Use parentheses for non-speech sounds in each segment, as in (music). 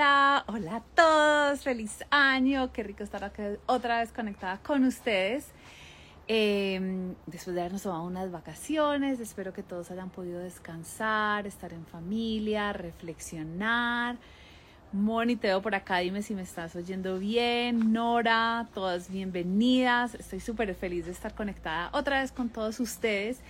Hola, hola a todos, feliz año, qué rico estar otra vez conectada con ustedes. Eh, después de habernos tomado unas vacaciones, espero que todos hayan podido descansar, estar en familia, reflexionar. Moni, te veo por acá, dime si me estás oyendo bien. Nora, todas bienvenidas. Estoy súper feliz de estar conectada otra vez con todos ustedes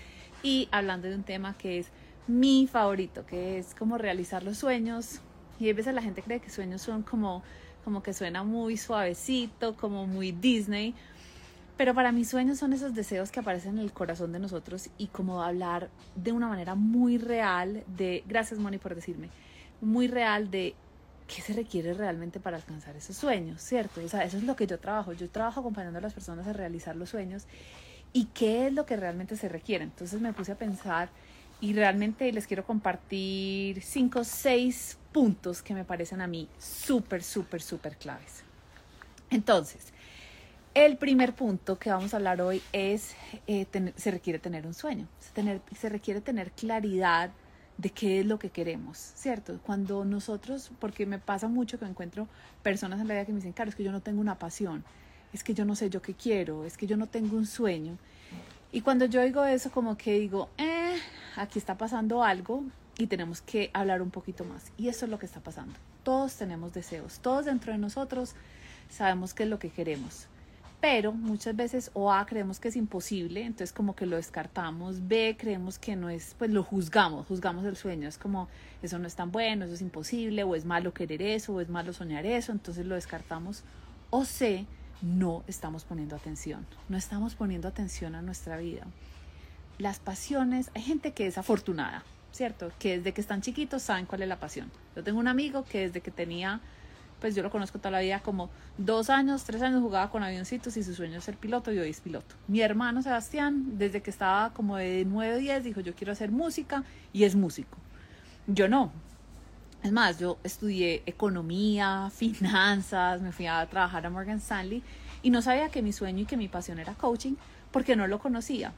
y hablando de un tema que es mi favorito, que es como realizar los sueños. Y a veces la gente cree que sueños son como, como que suena muy suavecito, como muy Disney. Pero para mí sueños son esos deseos que aparecen en el corazón de nosotros y como hablar de una manera muy real de, gracias Moni por decirme, muy real de qué se requiere realmente para alcanzar esos sueños, ¿cierto? O sea, eso es lo que yo trabajo. Yo trabajo acompañando a las personas a realizar los sueños y qué es lo que realmente se requiere. Entonces me puse a pensar y realmente les quiero compartir cinco o seis puntos que me parecen a mí súper, súper, súper claves. Entonces, el primer punto que vamos a hablar hoy es, eh, tener, se requiere tener un sueño, se, tener, se requiere tener claridad de qué es lo que queremos, ¿cierto? Cuando nosotros, porque me pasa mucho que encuentro personas en la vida que me dicen, claro, es que yo no tengo una pasión, es que yo no sé yo qué quiero, es que yo no tengo un sueño. Y cuando yo digo eso, como que digo, eh, aquí está pasando algo y tenemos que hablar un poquito más. Y eso es lo que está pasando. Todos tenemos deseos, todos dentro de nosotros sabemos qué es lo que queremos pero muchas veces o A creemos que es imposible, entonces como que lo descartamos, B creemos que no es, pues lo juzgamos, juzgamos el sueño, es como eso no es tan bueno, eso es imposible, o es malo querer eso, o es malo soñar eso, entonces lo descartamos, o C no estamos poniendo atención, no estamos poniendo atención a nuestra vida. Las pasiones, hay gente que es afortunada, ¿cierto? Que desde que están chiquitos saben cuál es la pasión. Yo tengo un amigo que desde que tenía pues yo lo conozco toda la vida, como dos años, tres años jugaba con avioncitos y su sueño es ser piloto y hoy es piloto. Mi hermano Sebastián, desde que estaba como de 9 o 10, dijo yo quiero hacer música y es músico. Yo no. Es más, yo estudié economía, (laughs) finanzas, me fui a trabajar a Morgan Stanley y no sabía que mi sueño y que mi pasión era coaching porque no lo conocía.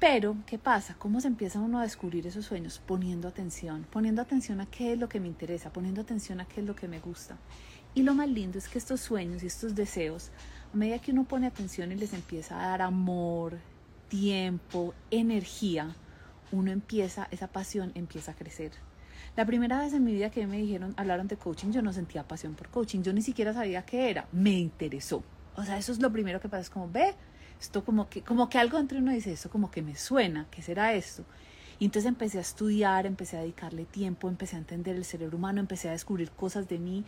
Pero, ¿qué pasa? ¿Cómo se empieza uno a descubrir esos sueños? Poniendo atención, poniendo atención a qué es lo que me interesa, poniendo atención a qué es lo que me gusta. Y lo más lindo es que estos sueños y estos deseos, a medida que uno pone atención y les empieza a dar amor, tiempo, energía, uno empieza, esa pasión empieza a crecer. La primera vez en mi vida que me dijeron, hablaron de coaching, yo no sentía pasión por coaching, yo ni siquiera sabía qué era, me interesó. O sea, eso es lo primero que pasa, es como, ve, esto como que, como que algo entre uno dice, esto como que me suena, ¿qué será esto? Y entonces empecé a estudiar, empecé a dedicarle tiempo, empecé a entender el cerebro humano, empecé a descubrir cosas de mí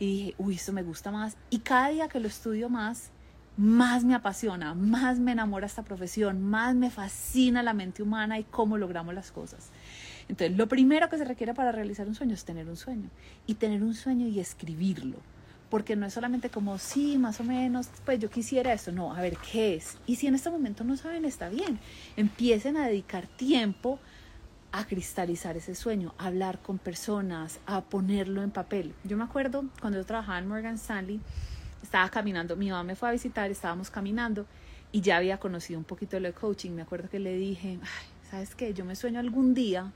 y dije, uy, esto me gusta más. Y cada día que lo estudio más, más me apasiona, más me enamora esta profesión, más me fascina la mente humana y cómo logramos las cosas. Entonces, lo primero que se requiere para realizar un sueño es tener un sueño. Y tener un sueño y escribirlo. Porque no es solamente como, sí, más o menos, pues yo quisiera esto. No, a ver, ¿qué es? Y si en este momento no saben, está bien. Empiecen a dedicar tiempo a cristalizar ese sueño, a hablar con personas, a ponerlo en papel. Yo me acuerdo cuando yo trabajaba en Morgan Stanley, estaba caminando, mi mamá me fue a visitar, estábamos caminando y ya había conocido un poquito lo de coaching. Me acuerdo que le dije, ¿sabes qué? Yo me sueño algún día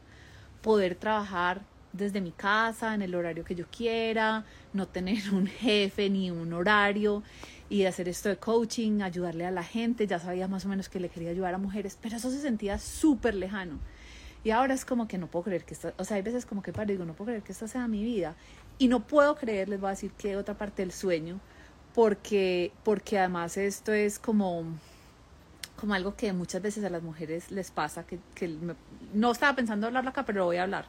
poder trabajar desde mi casa, en el horario que yo quiera, no tener un jefe ni un horario y hacer esto de coaching, ayudarle a la gente. Ya sabía más o menos que le quería ayudar a mujeres, pero eso se sentía súper lejano. Y ahora es como que no puedo creer que esto, o sea, hay veces como que paro digo, no puedo creer que esta sea mi vida. Y no puedo creer, les voy a decir que otra parte del sueño, porque, porque además esto es como, como algo que muchas veces a las mujeres les pasa, que, que no estaba pensando hablarlo acá, pero voy a hablar.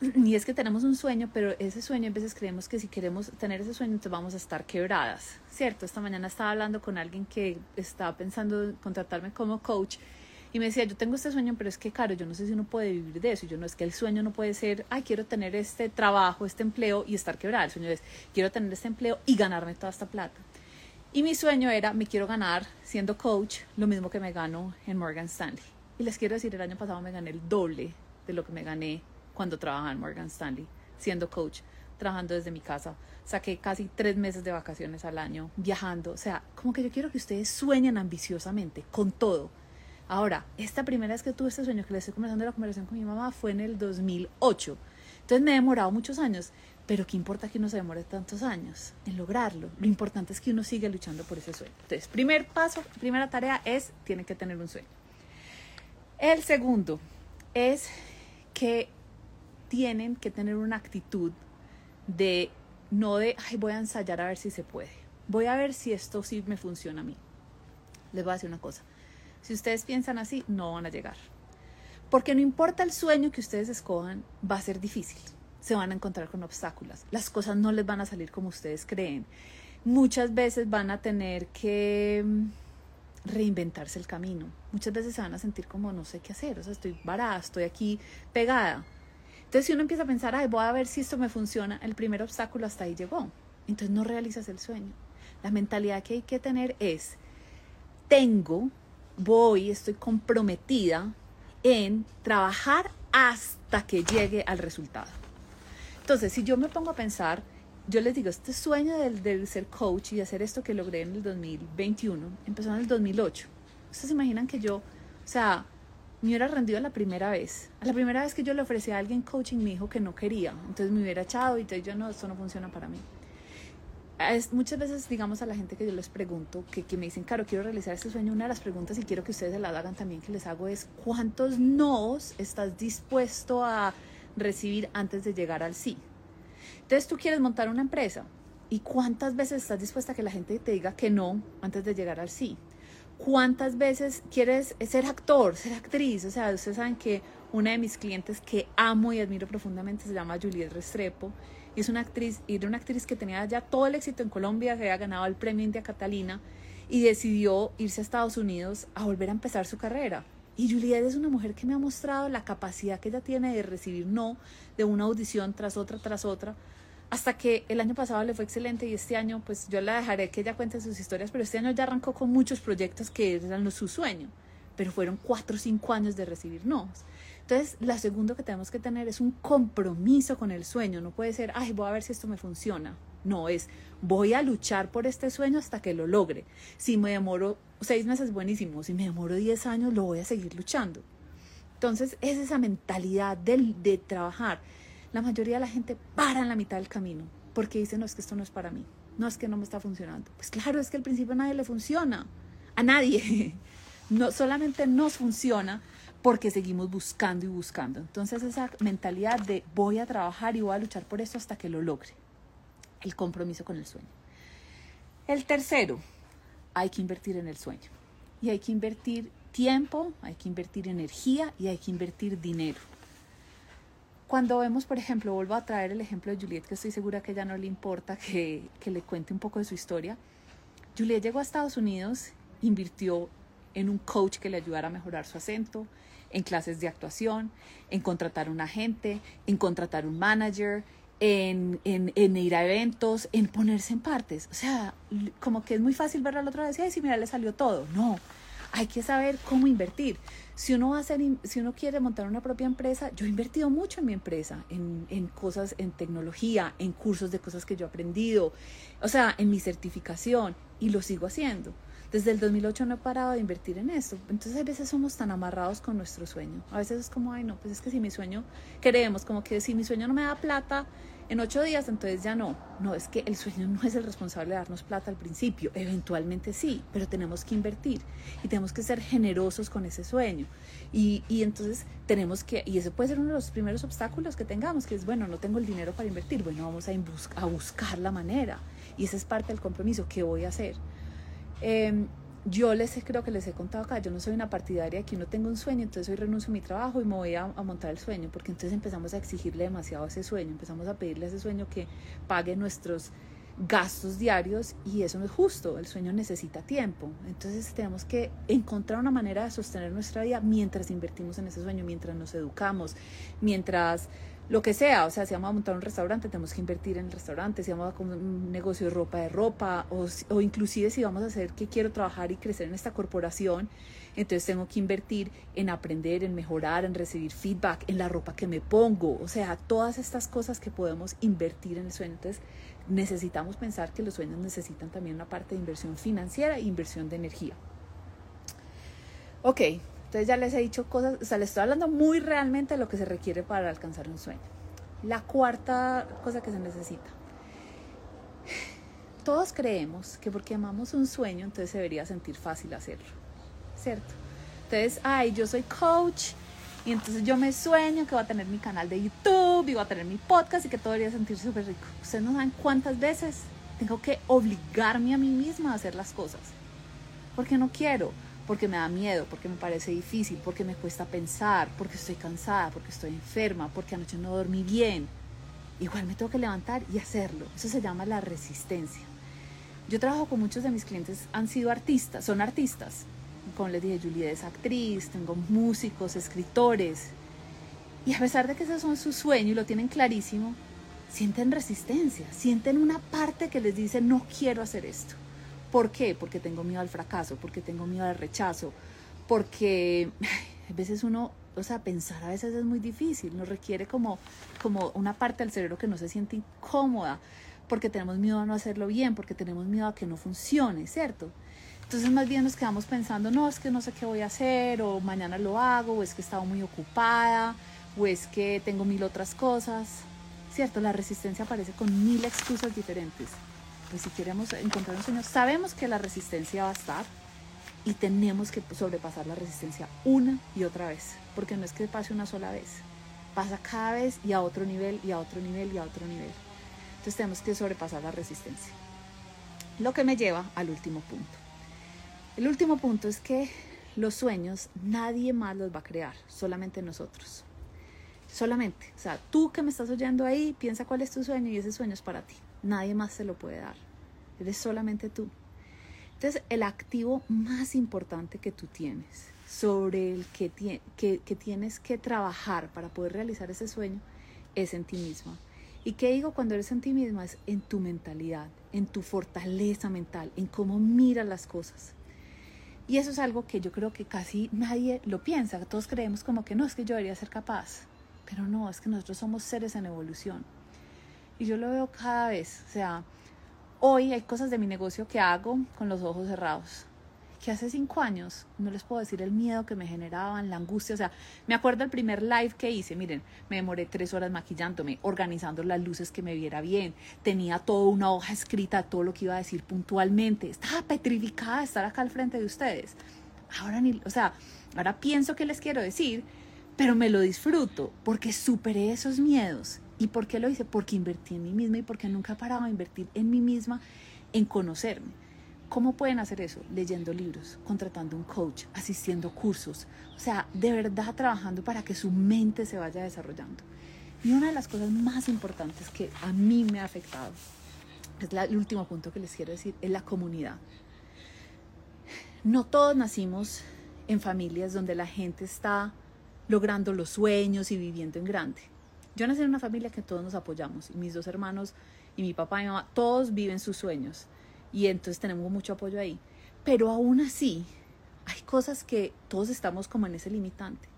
(clears throat) Y es que tenemos un sueño, pero ese sueño a veces creemos que si queremos tener ese sueño, entonces vamos a estar quebradas, ¿cierto? Esta mañana estaba hablando con alguien que estaba pensando contratarme como coach y me decía, yo tengo este sueño, pero es que, claro, yo no sé si uno puede vivir de eso. Yo no es que el sueño no puede ser, ay, quiero tener este trabajo, este empleo y estar quebrada. El sueño es, quiero tener este empleo y ganarme toda esta plata. Y mi sueño era, me quiero ganar siendo coach lo mismo que me gano en Morgan Stanley. Y les quiero decir, el año pasado me gané el doble de lo que me gané cuando trabajaba en Morgan Stanley, siendo coach, trabajando desde mi casa. Saqué casi tres meses de vacaciones al año, viajando. O sea, como que yo quiero que ustedes sueñen ambiciosamente, con todo Ahora, esta primera vez que tuve este sueño, que le estoy comenzando la conversación con mi mamá, fue en el 2008. Entonces me he demorado muchos años, Pero ¿qué importa que uno se demore tantos años en lograrlo? Lo importante es que uno siga luchando por ese sueño. Entonces, primer paso, primera tarea es, tiene que tener un sueño. El segundo es que tienen que tener una actitud de, no de, ay, voy a ensayar a ver si se puede. Voy a ver si esto sí me funciona a mí. Les voy a decir una cosa. Si ustedes piensan así, no van a llegar. Porque no importa el sueño que ustedes escojan, va a ser difícil. Se van a encontrar con obstáculos. Las cosas no les van a salir como ustedes creen. Muchas veces van a tener que mm, reinventarse el camino. Muchas veces se van a sentir como no sé qué hacer. O sea, estoy varada, estoy aquí pegada. Entonces, si uno empieza a pensar, ay, voy a ver si esto me funciona, el primer obstáculo hasta ahí llegó. Entonces, no realizas el sueño. La mentalidad que hay que tener es, tengo, voy, estoy comprometida en trabajar hasta que llegue al resultado. Entonces, si yo me pongo a pensar, yo les digo, este sueño del, ser coach y hacer esto que logré en el 2021, empezó en el 2008. ¿Ustedes se imaginan que yo, o sea, me hubiera rendido la primera vez? A la primera vez que yo le ofrecí a alguien coaching, me dijo que no quería. Entonces me hubiera echado y entonces yo no, esto no funciona para mí muchas veces, digamos, a la gente que yo les pregunto, que, que me dicen, claro, quiero realizar este sueño, una de las preguntas, y quiero que ustedes se la hagan también, que les hago es, ¿cuántos nos estás dispuesto a recibir antes de llegar al sí? Entonces tú quieres montar una empresa, ¿y cuántas veces estás dispuesta a que la gente te diga que no antes de llegar al sí? ¿Cuántas veces quieres ser actor, ser actriz? O sea, ustedes saben que una de mis clientes que amo y admiro profundamente se llama Juliet Restrepo y es una actriz, y era una actriz que tenía ya todo el éxito en Colombia, que había ganado el premio India Catalina y decidió irse a Estados Unidos a volver a empezar su carrera. Y Juliet es una mujer que me ha mostrado la capacidad que ella tiene de recibir no de una audición tras otra, tras otra, hasta que el año pasado le fue excelente y este año, pues yo la dejaré que ella cuente sus historias, pero este año ya arrancó con muchos proyectos que eran su sueño, pero fueron cuatro o cinco años de recibir no. Entonces, la segunda que tenemos que tener es un compromiso con el sueño. No puede ser, ay, voy a ver si esto me funciona. No, es voy a luchar por este sueño hasta que lo logre. Si me demoro seis meses, buenísimo. Si me demoro diez años, lo voy a seguir luchando. Entonces, es esa mentalidad de, de trabajar. La mayoría de la gente para en la mitad del camino porque dice, no, es que esto no es para mí. No es que no me está funcionando. Pues claro, es que al principio a nadie le funciona. A nadie. (laughs) No, solamente nos funciona porque seguimos buscando y buscando. Entonces esa mentalidad de voy a trabajar y voy a luchar por esto hasta que lo logre. El compromiso con el sueño. El tercero, hay que invertir en el sueño. Y hay que invertir tiempo, hay que invertir energía y hay que invertir dinero. Cuando vemos, por ejemplo, vuelvo a traer el ejemplo de Juliet, que estoy segura que ya no le importa que, que le cuente un poco de su historia. Juliet llegó a Estados Unidos, invirtió en un coach que le ayudara a mejorar su acento, en clases de actuación, en contratar un agente, en contratar un manager, en, en, ir a eventos, en ponerse en partes. O sea, como que es muy fácil ver al otro decir, ay, sí, mira, le salió todo. No, hay que saber cómo invertir. Si uno va a hacer, si uno quiere montar una propia empresa, yo he invertido mucho en mi empresa, en, en cosas, en tecnología, en cursos de cosas que yo he aprendido, o sea, en mi certificación, y lo sigo haciendo. Desde el 2008 no he parado de invertir en esto. Entonces a veces somos tan amarrados con nuestro sueño. A veces es como, ay no, pues es que si mi sueño, creemos como que si mi sueño no me da plata en ocho días, entonces ya no. No, es que el sueño no es el responsable de darnos plata al principio. Eventualmente sí, pero tenemos que invertir y tenemos que ser generosos con ese sueño. Y, y entonces tenemos que, y ese puede ser uno de los primeros obstáculos que tengamos, que es, bueno, no tengo el dinero para invertir. Bueno, vamos a, a buscar la manera. Y esa es parte del compromiso. ¿Qué voy a hacer? Em, yo les creo que les he contado acá, yo no soy una partidaria que uno tenga un sueño, entonces hoy renuncio a mi trabajo y me voy a, a, montar el sueño, porque entonces empezamos a exigirle demasiado ese sueño, empezamos a pedirle a ese sueño que pague nuestros gastos diarios y eso no es justo, el sueño necesita tiempo, entonces tenemos que encontrar una manera de sostener nuestra vida mientras invertimos en ese sueño, mientras nos educamos, mientras lo que sea, o sea, si vamos a montar un restaurante, tenemos que invertir en el restaurante, si vamos a un negocio de ropa de ropa, o, o inclusive si vamos a hacer que quiero trabajar y crecer en esta corporación, entonces tengo que invertir en aprender, en mejorar, en recibir feedback, en la ropa que me pongo, o sea, todas estas cosas que podemos invertir en el sueño. Entonces necesitamos pensar que los sueños necesitan también una parte de inversión financiera e inversión de energía. Ok, entonces ya les he dicho cosas, o sea, les estoy hablando muy realmente de lo que se requiere para alcanzar un sueño. La cuarta cosa que se necesita. Todos creemos que porque amamos un sueño, entonces se debería sentir fácil hacerlo, ¿cierto? Entonces, ay, yo soy coach y entonces yo me sueño que voy a tener mi canal de YouTube y voy a tener mi podcast y que todo debería sentirse súper rico. Ustedes no saben cuántas veces tengo que obligarme a mí misma a hacer las cosas. Porque no quiero, porque me da miedo, porque me parece difícil, porque me cuesta pensar, porque estoy cansada, porque estoy enferma, porque anoche no dormí bien. Igual me tengo que levantar y hacerlo. Eso se llama la resistencia. Yo trabajo con muchos de mis clientes, han sido artistas, son artistas, como les dije, Juliet es actriz, tengo músicos, escritores. Y a pesar de que ese son su sueño y lo tienen clarísimo, sienten resistencia, sienten una parte que les dice no quiero hacer esto. ¿Por qué? Porque tengo miedo al fracaso, porque tengo miedo al rechazo, porque (laughs) a veces uno, o sea, pensar a veces es muy difícil, nos requiere como, como una parte del cerebro que no se siente incómoda, porque tenemos miedo a no hacerlo bien, porque tenemos miedo a que no funcione, ¿cierto? Entonces más bien nos quedamos pensando, no, es que no sé qué voy a hacer, o mañana lo hago, o es que he estado muy ocupada, o es que tengo mil otras cosas. Cierto, la resistencia aparece con mil excusas diferentes. Pues si queremos encontrar un sueño, sabemos que la resistencia va a estar y tenemos que sobrepasar la resistencia una y otra vez, porque no es que pase una sola vez, pasa cada vez y a otro nivel y a otro nivel y a otro nivel. Entonces tenemos que sobrepasar la resistencia. Lo que me lleva al último punto. El último punto es que los sueños nadie más los va a crear, solamente nosotros. Solamente. O sea, tú que me estás oyendo ahí, piensa cuál es tu sueño y ese sueño es para ti. Nadie más se lo puede dar. Eres solamente tú. Entonces, el activo más importante que tú tienes, sobre el que, que, tienes que trabajar para poder realizar ese sueño, es en ti misma. ¿Y qué digo cuando eres en ti misma? Es en tu mentalidad, en tu fortaleza mental, en cómo miras las cosas. Y eso es algo que yo creo que casi nadie lo piensa. Todos creemos como que no, es que yo debería ser capaz. Pero no, es que nosotros somos seres en evolución. Y yo lo veo cada vez. O sea, hoy hay cosas de mi negocio que hago con los ojos cerrados que hace cinco años, no les puedo decir el miedo que me generaban, la angustia, o sea, me acuerdo el primer live que hice, miren, me demoré tres horas maquillándome, organizando las luces que me viera bien, tenía toda una hoja escrita, todo lo que iba a decir puntualmente, estaba petrificada de estar acá al frente de ustedes. Ahora ni, o sea, ahora pienso que les quiero decir, pero me lo disfruto porque superé esos miedos. ¿Y por qué lo hice? Porque invertí en mí misma y porque nunca he parado a invertir en mí misma, en conocerme. ¿Cómo pueden hacer eso? Leyendo libros, contratando un coach, asistiendo cursos, o sea, de verdad trabajando para que su mente se vaya desarrollando. Y una de las cosas más importantes que a mí me ha afectado, es el último punto que les quiero decir, es la comunidad. No todos nacimos en familias donde la gente está logrando los sueños y viviendo en grande. Yo nací en una familia que todos nos apoyamos, y mis dos hermanos y mi papá y mi mamá, todos viven sus sueños y entonces tenemos mucho apoyo ahí. Pero aún así, hay cosas que todos estamos como en ese limitante.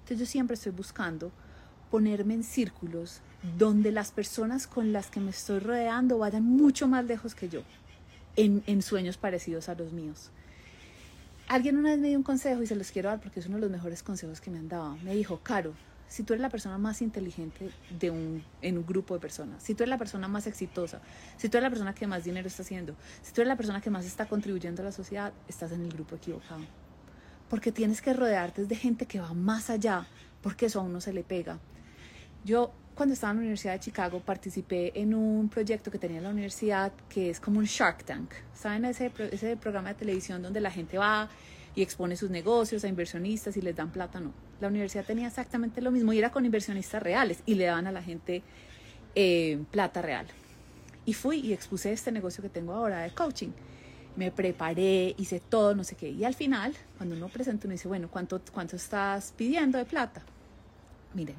Entonces yo siempre estoy buscando ponerme en círculos donde las personas con las que me estoy rodeando vayan mucho más lejos que yo, en, en sueños parecidos a los míos. Alguien una vez me dio un consejo y se los quiero dar porque es uno de los mejores consejos que me han dado. Me dijo, Caro, si tú eres la persona más inteligente de un, en un grupo de personas, si tú eres la persona más exitosa, si tú eres la persona que más dinero está haciendo, si tú eres la persona que más está contribuyendo a la sociedad, estás en el grupo equivocado. Porque tienes que rodearte de gente que va más allá, porque eso a uno se le pega. Yo cuando estaba en la Universidad de Chicago participé en un proyecto que tenía la universidad que es como un Shark Tank. ¿Saben ese, ese programa de televisión donde la gente va y expone sus negocios a inversionistas y les dan plata? No la universidad tenía exactamente lo mismo y era con inversionistas reales y le daban a la gente eh, plata real. Y fui y expuse este negocio que tengo ahora de coaching. Me preparé, hice todo, no sé qué. Y al final, cuando uno presenta, uno dice, bueno, ¿cuánto, cuánto estás pidiendo de plata? Miren,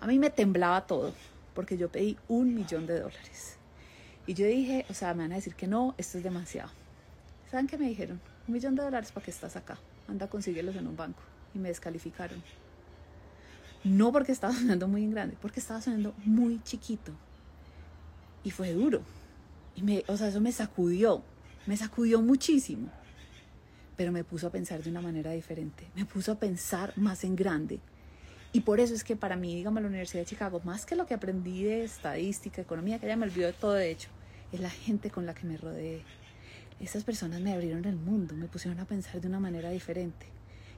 a mí me temblaba todo porque yo pedí un millón de dólares. Y yo dije, o sea, me van a decir que no, esto es demasiado. ¿Saben qué me dijeron? Un millón de dólares para que estás acá. Anda, consíguelos en un banco y me descalificaron. No porque estaba (laughs) sonando muy grande, porque estaba sonando muy chiquito. Y fue duro. Y me, o sea, eso me sacudió, me sacudió muchísimo. Pero me puso a pensar de una manera diferente, me puso a pensar más en grande. Y por eso es que para mí, digamos, la Universidad de Chicago, más que lo que aprendí de estadística, economía, que ya me olvidó de todo de hecho, es la gente con la que me rodeé. Esas personas me abrieron el mundo, me pusieron a pensar de una manera diferente.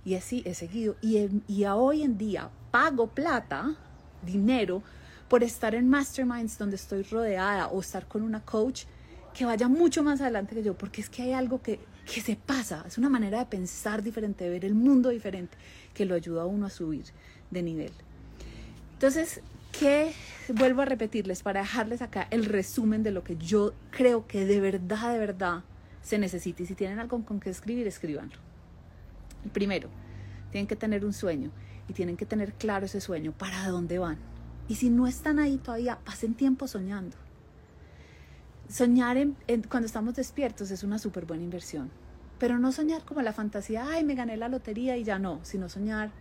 Y así he seguido. Y, y a hoy en día pago plata, dinero, por estar en masterminds donde estoy rodeada o estar con una coach que vaya mucho más adelante que yo, porque es que hay algo que, que se pasa, es una manera de pensar diferente, de ver el mundo diferente, que lo ayuda a uno a subir de nivel. Entonces, ¿qué vuelvo a repetirles para dejarles acá el resumen de lo que yo creo que de verdad, de verdad se necesita? Y si tienen algo con que escribir, escríbanlo. Primero, tienen que tener un sueño y tienen que tener claro ese sueño, para dónde van. Y si no están ahí todavía, pasen tiempo soñando. Soñar en, cuando estamos despiertos es una súper buena inversión. Pero no soñar como la fantasía, ay, me gané la lotería y ya no, sino soñar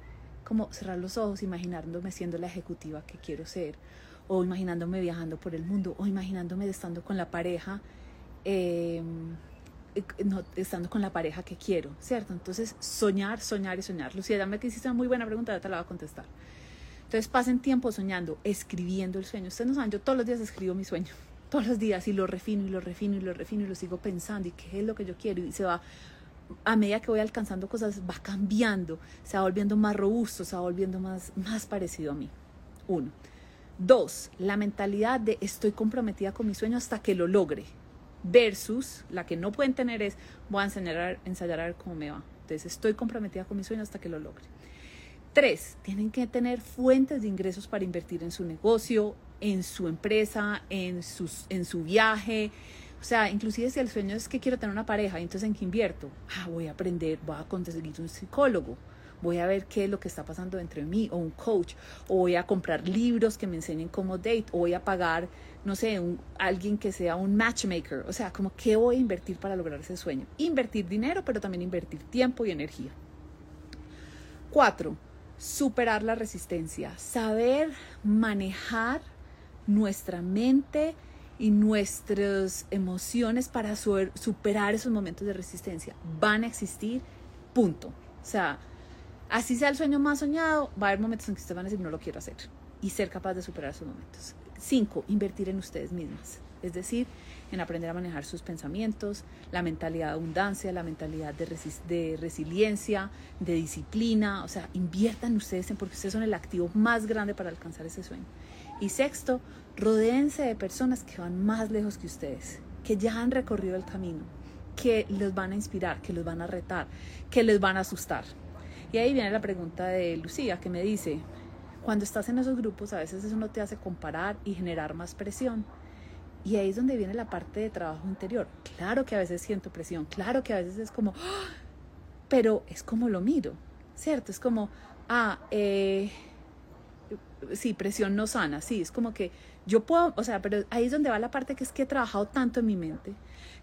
como cerrar los ojos, imaginándome siendo la ejecutiva que quiero ser, o imaginándome viajando por el mundo, o imaginándome estando con la pareja, em, no, estando con la pareja que quiero, ¿cierto? Entonces, soñar, soñar y soñar. Lucía, ya me hiciste una muy buena pregunta, ya te la voy a contestar. Entonces, pasen tiempo soñando, escribiendo el sueño. Ustedes no saben, yo todos los días escribo mi sueño (laughs) todos los días y lo refino y lo refino y lo refino y lo sigo pensando y qué es lo que yo quiero y se va a medida que voy alcanzando cosas va cambiando, se va volviendo más robusto, se va volviendo más, más parecido a mí. Uno. Dos, la mentalidad de estoy comprometida con mi sueño hasta que lo logre. Versus la que no pueden tener es voy a ensayar ensayar a ver cómo me va. Entonces estoy comprometida con mi sueño hasta que lo logre. Tres, tienen que tener fuentes de ingresos para invertir en su negocio, en su empresa, en, sus, en su viaje. O sea, inclusive si el sueño es que quiero tener una pareja, entonces ¿en qué invierto? Ah, voy a aprender, voy a conseguir un psicólogo, voy a ver qué es lo que está pasando entre mí, o un coach, o voy a comprar libros que me enseñen cómo date, o voy a pagar, no sé, alguien que sea un matchmaker. O sea, como qué voy a invertir para lograr ese sueño. Invertir dinero, pero también invertir tiempo y energía. Cuatro, superar la resistencia, saber manejar nuestra mente y nuestras emociones para superar esos momentos de resistencia. Van a existir, punto. O sea, así sea el sueño más soñado, va a haber momentos en que ustedes van a decir no lo quiero hacer y ser capaz de superar esos momentos. Cinco, invertir en ustedes mismas. Es decir, en aprender a manejar sus pensamientos, la mentalidad de abundancia, la mentalidad de, resiliencia, de disciplina. O sea, inviertan ustedes en porque ustedes son el activo más grande para alcanzar ese sueño. Y sexto, rodéense de personas que van más lejos que ustedes, que ya han recorrido el camino, que los van a inspirar, que los van a retar, que les van a asustar. Y ahí viene la pregunta de Lucía, que me dice, cuando estás en esos grupos a veces eso no te hace comparar y generar más presión. Y ahí es donde viene la parte de trabajo interior. Claro que a veces siento presión, claro que a veces es como, ¡ah! pero es como lo miro, ¿cierto? Es como, ah, eh, sí, presión no sana, sí, es como que yo puedo, o sea, pero ahí es donde va la parte que es que he trabajado tanto en mi mente,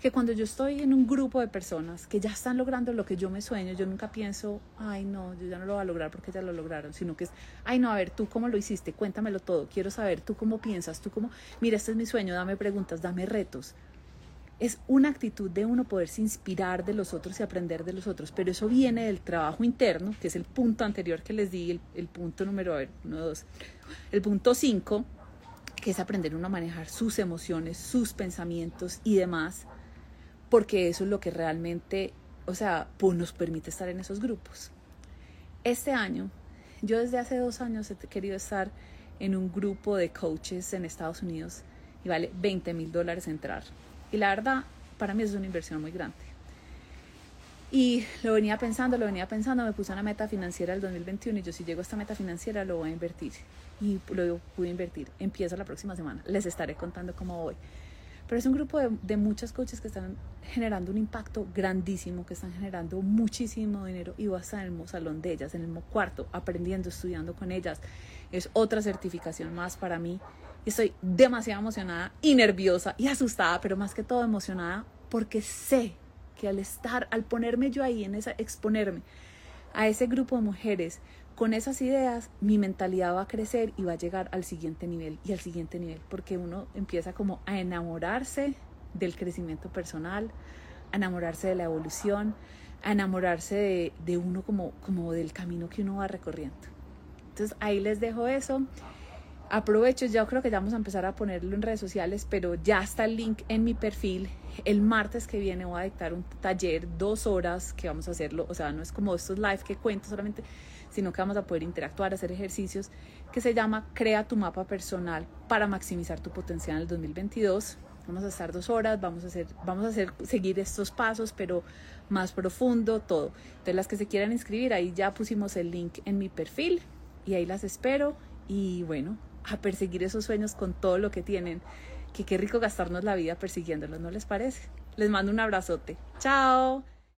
que cuando yo estoy en un grupo de personas que ya están logrando lo que yo me sueño, yo nunca pienso, ay no, yo ya no lo voy a lograr porque ya lo lograron, sino que es, ay no, a ver, tú cómo lo hiciste, cuéntamelo todo, quiero saber, tú cómo piensas, tú cómo, mira, este es mi sueño, dame preguntas, dame retos es una actitud de uno poderse inspirar de los otros y aprender de los otros, pero eso viene del trabajo interno, que es el punto anterior que les di, el, punto número, a ver, uno, dos, el punto cinco, que es aprender uno a manejar sus emociones, sus pensamientos y demás, porque eso es lo que realmente, o sea, pues nos permite estar en esos grupos. Este año, yo desde hace dos años he querido estar en un grupo de coaches en Estados Unidos y vale 20 mil dólares entrar y la verdad, para mí es una inversión muy grande. Y lo venía pensando, lo venía pensando, me puse una meta financiera del 2021 y yo si llego a esta meta financiera lo voy a invertir. Y lo pude invertir. Empiezo la próxima semana. Les estaré contando cómo voy. Pero es un grupo de, de muchas coaches que están generando un impacto grandísimo, que están generando muchísimo dinero y voy a estar en el mismo salón de ellas, en el mismo cuarto, aprendiendo, estudiando con ellas. Es otra certificación más para mí Estoy demasiado emocionada y nerviosa y asustada, pero más que todo emocionada porque sé que al estar, al ponerme yo ahí en esa, exponerme a ese grupo de mujeres con esas ideas, mi mentalidad va a crecer y va a llegar al siguiente nivel y al siguiente nivel, porque uno empieza como a enamorarse del crecimiento personal, a enamorarse de la evolución, a enamorarse de, de uno como, como del camino que uno va recorriendo. Entonces ahí les dejo eso. Aprovecho, ya creo que ya vamos a empezar a ponerlo en redes sociales, pero ya está el link en mi perfil. El martes que viene voy a dictar un taller, dos horas, que vamos a hacerlo. O sea, no es como estos live que cuento solamente, sino que vamos a poder interactuar, hacer ejercicios, que se llama Crea tu mapa personal para maximizar tu potencial en el 2022. Vamos a estar dos horas, vamos a hacer, vamos a hacer, seguir estos pasos, pero más profundo, todo. Entonces, las que se quieran inscribir, ahí ya pusimos el link en mi perfil y ahí las espero. Y bueno, a perseguir esos sueños con todo lo que tienen. Que qué rico gastarnos la vida persiguiéndolos, ¿no les parece? Les mando un abrazote. Chao.